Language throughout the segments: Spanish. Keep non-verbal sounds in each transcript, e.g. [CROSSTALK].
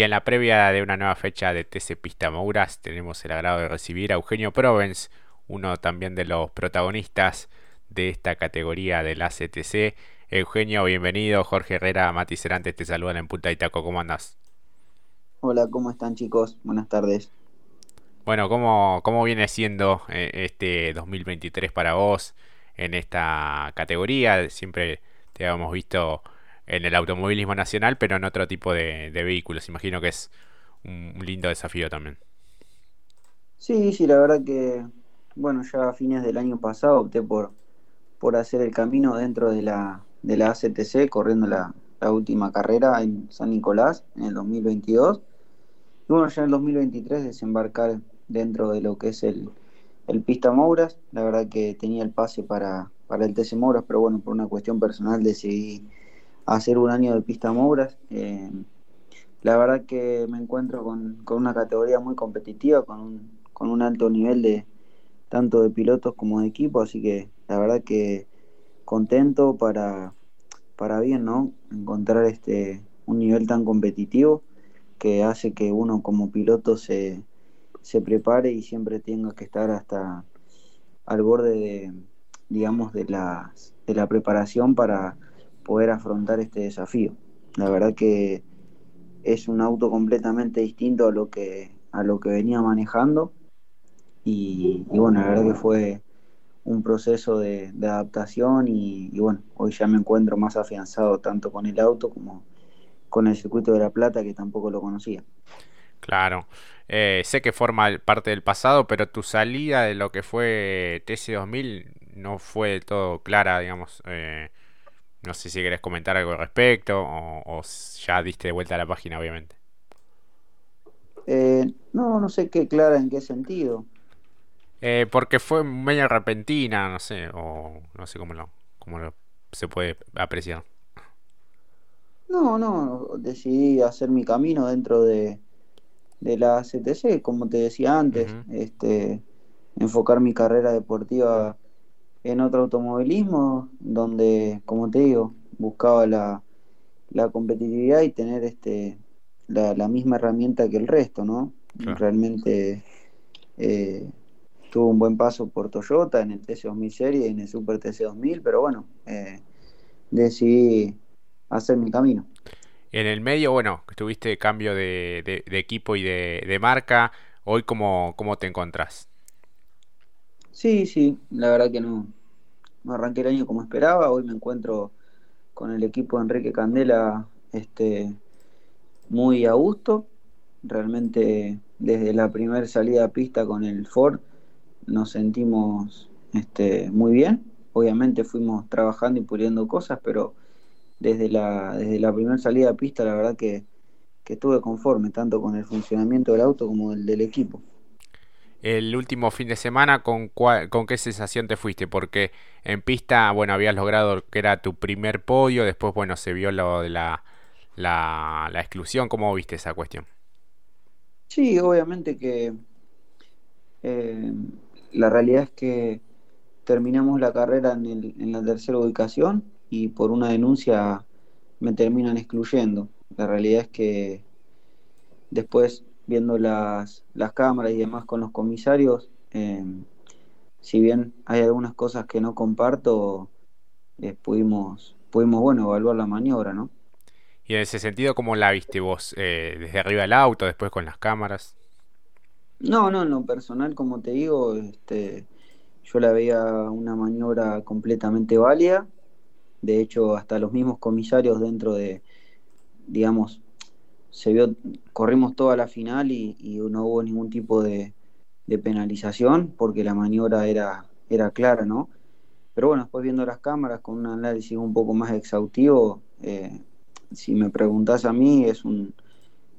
Y en la previa de una nueva fecha de TC Pista Mouras tenemos el agrado de recibir a Eugenio Provence, uno también de los protagonistas de esta categoría del ACTC. Eugenio, bienvenido. Jorge Herrera, Mati Cerantes te saludan en Punta Itaco. ¿Cómo andas? Hola, ¿cómo están chicos? Buenas tardes. Bueno, ¿cómo, cómo viene siendo eh, este 2023 para vos en esta categoría? Siempre te habíamos visto en el automovilismo nacional, pero en otro tipo de, vehículos. Imagino que es un, lindo desafío también. Sí, sí, la verdad que, bueno, ya a fines del año pasado opté por, por hacer el camino dentro de la, de la ACTC, corriendo la, última carrera en San Nicolás en el 2022. Y bueno, ya en el 2023 desembarcar dentro de lo que es el, el Pista Mouras. La verdad que tenía el pase para, para el TC Mouras, pero bueno, por una cuestión personal decidí hacer un año de pista Mouras. Eh, la verdad que me encuentro con, una categoría muy competitiva, con un, con un alto nivel de tanto de pilotos como de equipo, así que la verdad que contento para, para bien, ¿no? Encontrar este un nivel tan competitivo que hace que uno como piloto se, se prepare y siempre tenga que estar hasta al borde de, digamos, de, las, de la preparación para poder afrontar este desafío. La verdad que es un auto completamente distinto a lo que, a lo que venía manejando y, bueno, la verdad que fue un proceso de, adaptación y, bueno, hoy ya me encuentro más afianzado tanto con el auto como con el circuito de La Plata que tampoco lo conocía. Claro, eh, sé que forma parte del pasado, pero tu salida de lo que fue TC2000 no fue del todo clara, digamos. Eh, no sé si querés comentar algo al respecto o, ya diste de vuelta a la página, obviamente. Eh, no, no sé qué clara en qué sentido. Eh, porque fue medio repentina, no sé, o no sé cómo lo, cómo lo se puede apreciar. No, no, decidí hacer mi camino dentro de, de la CTC, como te decía antes, este, enfocar mi carrera deportiva en otro automovilismo donde, como te digo, buscaba la, competitividad y tener este la, misma herramienta que el resto, ¿no? Realmente eh, tuvo un buen paso por Toyota en el TC2000 Serie y en el Super TC2000, pero bueno, eh, decidí hacer mi camino. En el medio, bueno, tuviste cambio de, equipo y de, marca. Hoy, ¿cómo, ¿cómo te encontrás? Sí, sí, la verdad que no, no arranqué el año como esperaba. Hoy me encuentro con el equipo de Enrique Candela este, muy a gusto. Realmente desde la primera salida a pista con el Ford nos sentimos este, muy bien. Obviamente fuimos trabajando y puliendo cosas, pero desde la, desde la primera salida a pista la verdad que, que estuve conforme tanto con el funcionamiento del auto como el del equipo el último fin de semana, ¿con, ¿con qué sensación te fuiste? Porque en pista, bueno, habías logrado que era tu primer podio, después, bueno, se vio lo de la, la, exclusión. ¿Cómo viste esa cuestión? Sí, obviamente que eh, la realidad es que terminamos la carrera en, el, en la tercera ubicación y por una denuncia me terminan excluyendo. La realidad es que después viendo las, las cámaras y demás con los comisarios, eh, si bien hay algunas cosas que no comparto, eh, pudimos, pudimos, bueno, evaluar la maniobra, ¿no? Y en ese sentido, ¿cómo la viste vos? Eh, ¿Desde arriba del auto, después con las cámaras? No, no, en lo personal, como te digo, este, yo la veía una maniobra completamente válida. De hecho, hasta los mismos comisarios dentro de, digamos, se vio, corrimos toda la final y, no hubo ningún tipo de, penalización porque la maniobra era, era clara, ¿no? Pero bueno, después viendo las cámaras con un análisis un poco más exhaustivo, eh, si me preguntas a mí, es, un,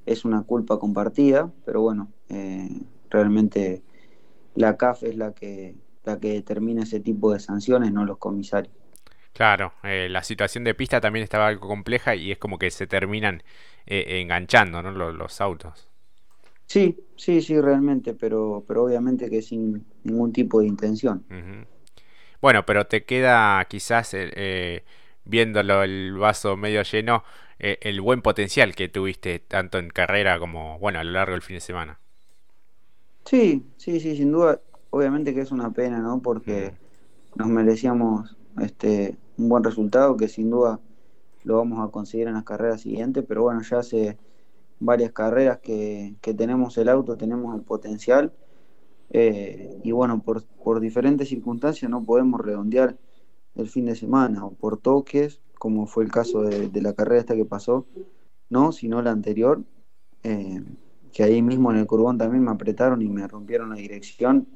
es una culpa compartida, pero bueno, eh, realmente la CAF es la que, la que determina ese tipo de sanciones, no los comisarios. Claro, eh, la situación de pista también estaba algo compleja y es como que se terminan eh, enganchando ¿no? los, autos. Sí, sí, sí, realmente, pero, pero obviamente que sin ningún tipo de intención. Bueno, pero te queda quizás, eh, viéndolo el vaso medio lleno, eh, el buen potencial que tuviste tanto en carrera como, bueno, a lo largo del fin de semana. Sí, sí, sí, sin duda. Obviamente que es una pena, ¿no? Porque nos merecíamos este un buen resultado que sin duda lo vamos a conseguir en las carreras siguientes, pero bueno, ya hace varias carreras que, tenemos el auto, tenemos el potencial, eh, y bueno, por, por diferentes circunstancias no podemos redondear el fin de semana, o por toques, como fue el caso de, la carrera esta que pasó, no, sino la anterior, eh, que ahí mismo en el curbón también me apretaron y me rompieron la dirección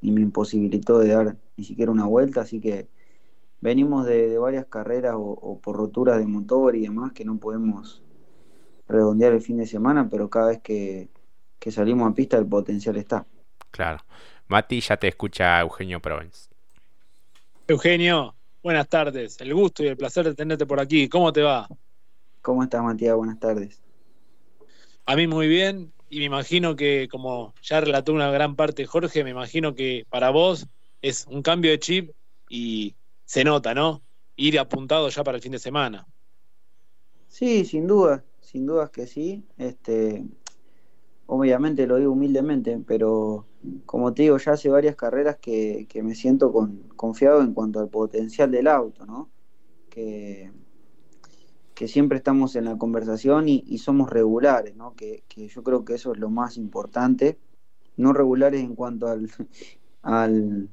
y me imposibilitó de dar ni siquiera una vuelta, así que venimos de, varias carreras o, por roturas de motor y demás que no podemos redondear el fin de semana, pero cada vez que, salimos a pista el potencial está. Claro. Mati, ya te escucha Eugenio Provence. Eugenio, buenas tardes. El gusto y el placer de tenerte por aquí. ¿Cómo te va? ¿Cómo estás, Matías? Buenas tardes. A mí muy bien y me imagino que, como ya relató una gran parte Jorge, me imagino que para vos es un cambio de chip y se nota, ¿no? Ir apuntado ya para el fin de semana. Sí, sin duda, sin dudas que sí. Este, obviamente lo digo humildemente, pero como te digo, ya hace varias carreras que, me siento con, confiado en cuanto al potencial del auto, ¿no? Que, que siempre estamos en la conversación y, somos regulares, ¿no? Que, que, yo creo que eso es lo más importante. No regulares en cuanto al, [LAUGHS] al,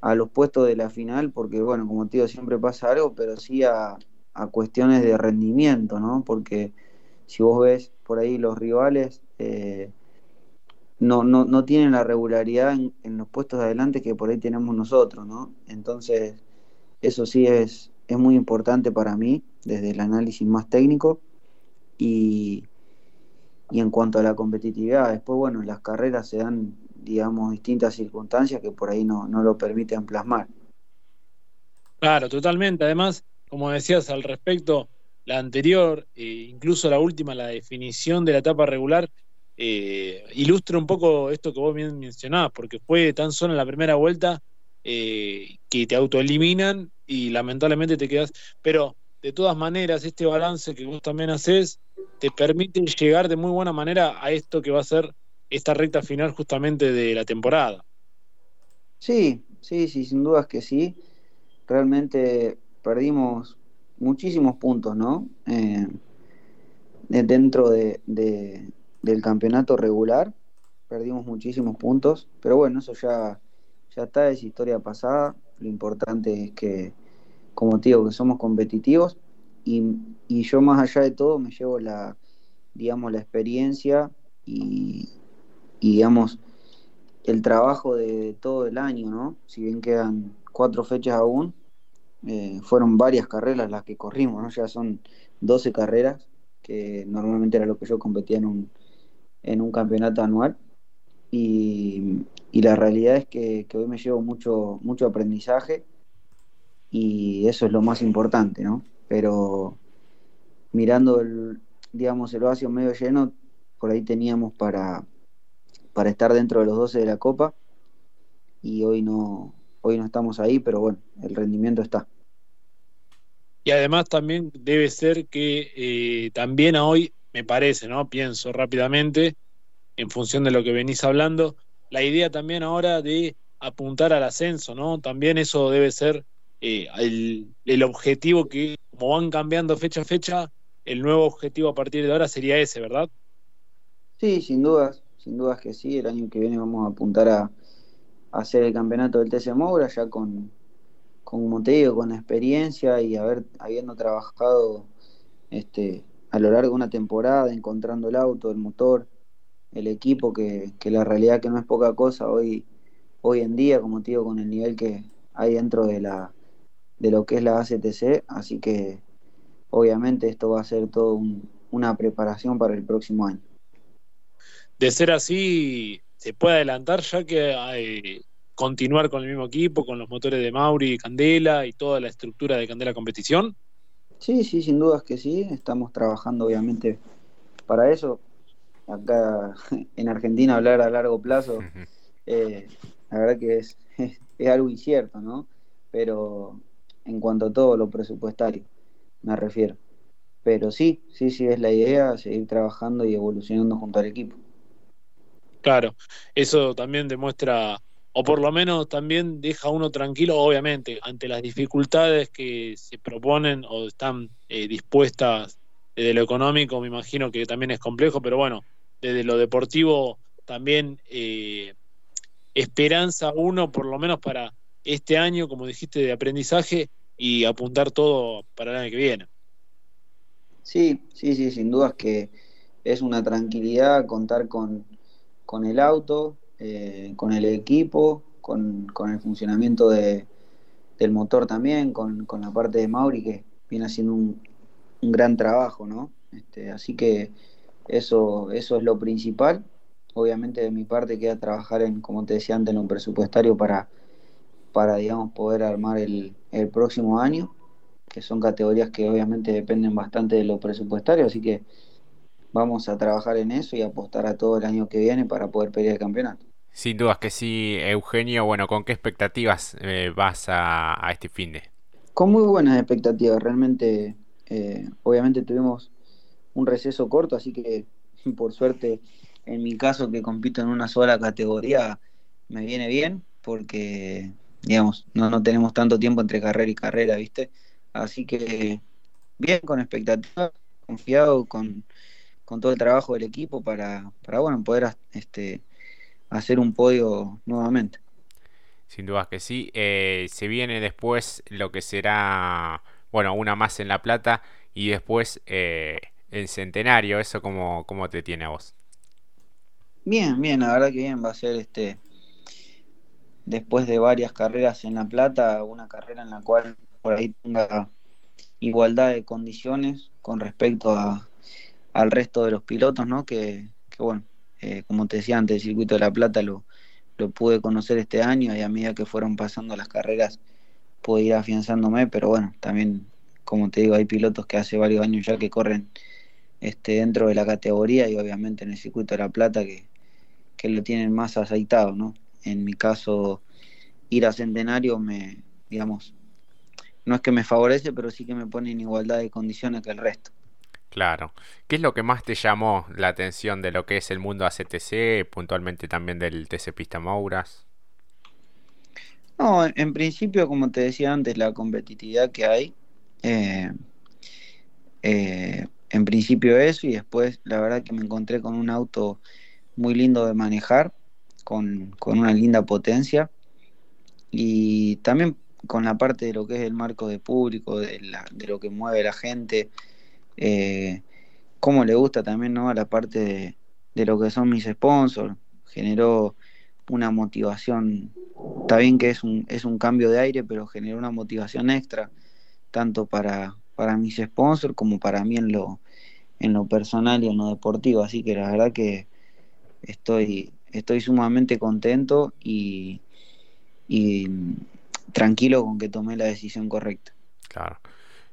a los puestos de la final, porque bueno, como te digo, siempre pasa algo, pero sí a, cuestiones de rendimiento, ¿no? Porque si vos ves por ahí los rivales, eh, no, no, no, tienen la regularidad en, los puestos de adelante que por ahí tenemos nosotros, ¿no? Entonces, eso sí es, es muy importante para mí, desde el análisis más técnico. Y, y en cuanto a la competitividad, después, bueno, las carreras se dan digamos, distintas circunstancias que por ahí no, no lo permiten plasmar. Claro, totalmente. Además, como decías al respecto, la anterior, e incluso la última, la definición de la etapa regular, eh, ilustra un poco esto que vos bien mencionabas, porque fue tan solo en la primera vuelta eh, que te autoeliminan y lamentablemente te quedas. Pero de todas maneras, este balance que vos también haces te permite llegar de muy buena manera a esto que va a ser esta recta final justamente de la temporada. Sí, sí, sí, sin dudas que sí. Realmente perdimos muchísimos puntos, ¿no? Eh, dentro de, del campeonato regular, perdimos muchísimos puntos, pero bueno, eso ya, ya está, es historia pasada. Lo importante es que, como te digo, que somos competitivos y, y yo más allá de todo me llevo la, digamos, la experiencia y, y digamos el trabajo de todo el año, ¿no? Si bien quedan cuatro fechas aún, eh, fueron varias carreras las que corrimos, ¿no? Ya son 12 carreras, que normalmente era lo que yo competía en un, en un campeonato anual. Y, la realidad es que, hoy me llevo mucho, mucho aprendizaje y eso es lo más importante, ¿no? Pero mirando el, digamos, el vacío medio lleno, por ahí teníamos para, para estar dentro de los 12 de la Copa y hoy no, hoy no estamos ahí, pero bueno, el rendimiento está. Y además también debe ser que eh, también a hoy, me parece, ¿no? Pienso rápidamente, en función de lo que venís hablando, la idea también ahora de apuntar al ascenso, ¿no? También eso debe ser eh, el, el, objetivo que, como van cambiando fecha a fecha, el nuevo objetivo a partir de ahora sería ese, ¿verdad? Sí, sin dudas sin dudas que sí. El año que viene vamos a apuntar a, hacer el campeonato del TC Moura, ya con, como te digo, con experiencia y haber, habiendo trabajado este, a lo largo de una temporada, encontrando el auto, el motor, el equipo, que, la realidad que no es poca cosa hoy, hoy en día, como te digo, con el nivel que hay dentro de la de lo que es la ACTC, así que obviamente esto va a ser todo una preparación para el próximo año de ser así, se puede adelantar ya que hay continuar con el mismo equipo, con los motores de Mauri y Candela y toda la estructura de Candela Competición? Sí, sí, sin dudas que sí. Estamos trabajando obviamente para eso. Acá [LAUGHS] en Argentina hablar a largo plazo, [LAUGHS] eh, la verdad que es, es, algo incierto, ¿no? Pero en cuanto a todo lo presupuestario, me refiero. pero sí, sí, sí, es la idea, seguir trabajando y evolucionando junto al equipo. Claro, eso también demuestra, o por lo menos también deja uno tranquilo, obviamente, ante las dificultades que se proponen o están eh, dispuestas desde lo económico, me imagino que también es complejo, pero bueno, desde lo deportivo también eh, esperanza uno, por lo menos para este año, como dijiste, de aprendizaje y apuntar todo para el año que viene. Sí, sí, sí, sin dudas que es una tranquilidad contar con, con el auto, eh, con el equipo, con, con el funcionamiento de, del motor también, con, con, la parte de Mauri que viene haciendo un, un gran trabajo, ¿no? Este, así que eso, eso es lo principal. Obviamente de mi parte queda trabajar en, como te decía antes, en un presupuestario para, para digamos, poder armar el, el próximo año que son categorías que obviamente dependen bastante de lo presupuestario, así que vamos a trabajar en eso y apostar a todo el año que viene para poder pelear el campeonato. Sin dudas que sí, Eugenio. Bueno, ¿con qué expectativas eh, vas a, a, este fin de? Con muy buenas expectativas. Realmente, eh, obviamente tuvimos un receso corto, así que [LAUGHS] por suerte, en mi caso que compito en una sola categoría, me viene bien porque, digamos, no, no tenemos tanto tiempo entre carrera y carrera, ¿viste? Así que bien, con expectativa, confiado con, con, todo el trabajo del equipo para, para bueno, poder este, hacer un podio nuevamente. Sin duda que sí. Eh, se viene después lo que será, bueno, una más en La Plata y después eh, el Centenario. ¿Eso cómo, cómo te tiene a vos? Bien, bien, la verdad que bien. Va a ser este después de varias carreras en La Plata, una carrera en la cual por ahí tenga igualdad de condiciones con respecto a, al resto de los pilotos, ¿no? Que, bueno, eh, como te decía antes, el circuito de La Plata lo, lo pude conocer este año y a medida que fueron pasando las carreras pude ir afianzándome, pero bueno, también, como te digo, hay pilotos que hace varios años ya que corren este, dentro de la categoría y obviamente en el circuito de La Plata que, que lo tienen más aceitado, ¿no? En mi caso, ir a Centenario me, digamos, no es que me favorece, pero sí que me pone en igualdad de condiciones que el resto. Claro. ¿Qué es lo que más te llamó la atención de lo que es el mundo ACTC, puntualmente también del TC Pista Mouras? No, en principio, como te decía antes, la competitividad que hay. Eh, eh, en principio eso y después la verdad que me encontré con un auto muy lindo de manejar, con, con una linda potencia y también con la parte de lo que es el marco de público, de, la, de lo que mueve la gente, eh, cómo le gusta también ¿no? a la parte de, de, lo que son mis sponsors, generó una motivación, está bien que es un, es un cambio de aire, pero generó una motivación extra, tanto para, para mis sponsors como para mí en lo, en lo personal y en lo deportivo, así que la verdad que estoy, estoy sumamente contento y, y tranquilo con que tomé la decisión correcta. Claro.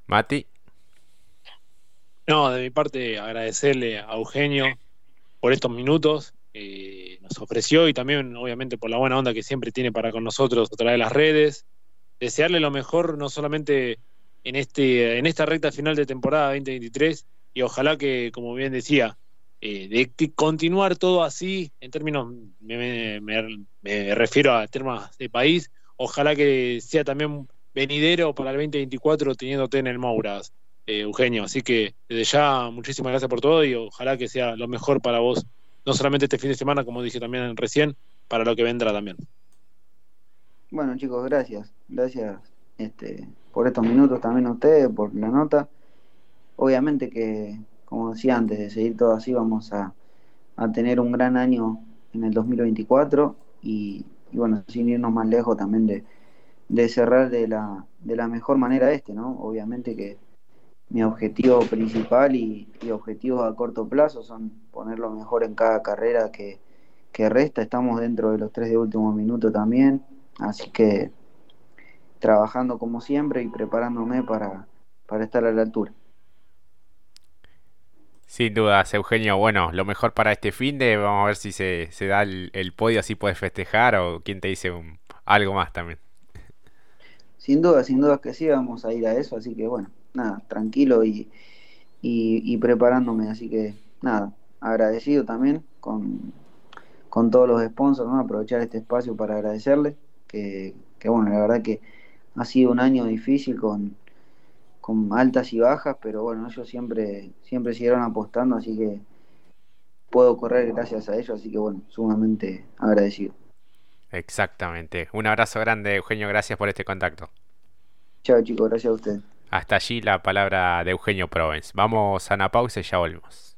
Mati. No, de mi parte agradecerle a Eugenio por estos minutos que nos ofreció y también obviamente por la buena onda que siempre tiene para con nosotros a través de las redes. Desearle lo mejor no solamente en, este, en esta recta final de temporada 2023 y ojalá que, como bien decía, eh, de continuar todo así, en términos, me, me, me refiero a temas de país, ojalá que sea también venidero para el 2024 teniéndote en el Mouras, eh, Eugenio. Así que desde ya, muchísimas gracias por todo y ojalá que sea lo mejor para vos, no solamente este fin de semana, como dije también recién, para lo que vendrá también. Bueno, chicos, gracias. Gracias este, por estos minutos también a ustedes, por la nota. Obviamente que, como decía antes, de seguir todo así, vamos a, a tener un gran año en el 2024 y y bueno, sin irnos más lejos también de, de cerrar de la, de la mejor manera este, ¿no? Obviamente que mi objetivo principal y, y objetivos a corto plazo son poner lo mejor en cada carrera que, que resta. Estamos dentro de los tres de último minuto también, así que trabajando como siempre y preparándome para, para estar a la altura. Sin dudas, Eugenio. Bueno, lo mejor para este fin de, vamos a ver si se, se da el, el, podio, así puedes festejar o quién te dice un, algo más también. Sin duda, sin duda que sí, vamos a ir a eso, así que bueno, nada, tranquilo y, y, preparándome. Así que nada, agradecido también con, con todos los sponsors, ¿no? aprovechar este espacio para agradecerles, que, que bueno, la verdad que ha sido un año difícil con, con altas y bajas, pero bueno, ellos siempre, siempre siguieron apostando, así que puedo correr gracias a ellos, así que bueno, sumamente agradecido. Exactamente. Un abrazo grande, Eugenio, gracias por este contacto. Chao chicos, gracias a ustedes. Hasta allí la palabra de Eugenio Provence. Vamos a una pausa y ya volvemos.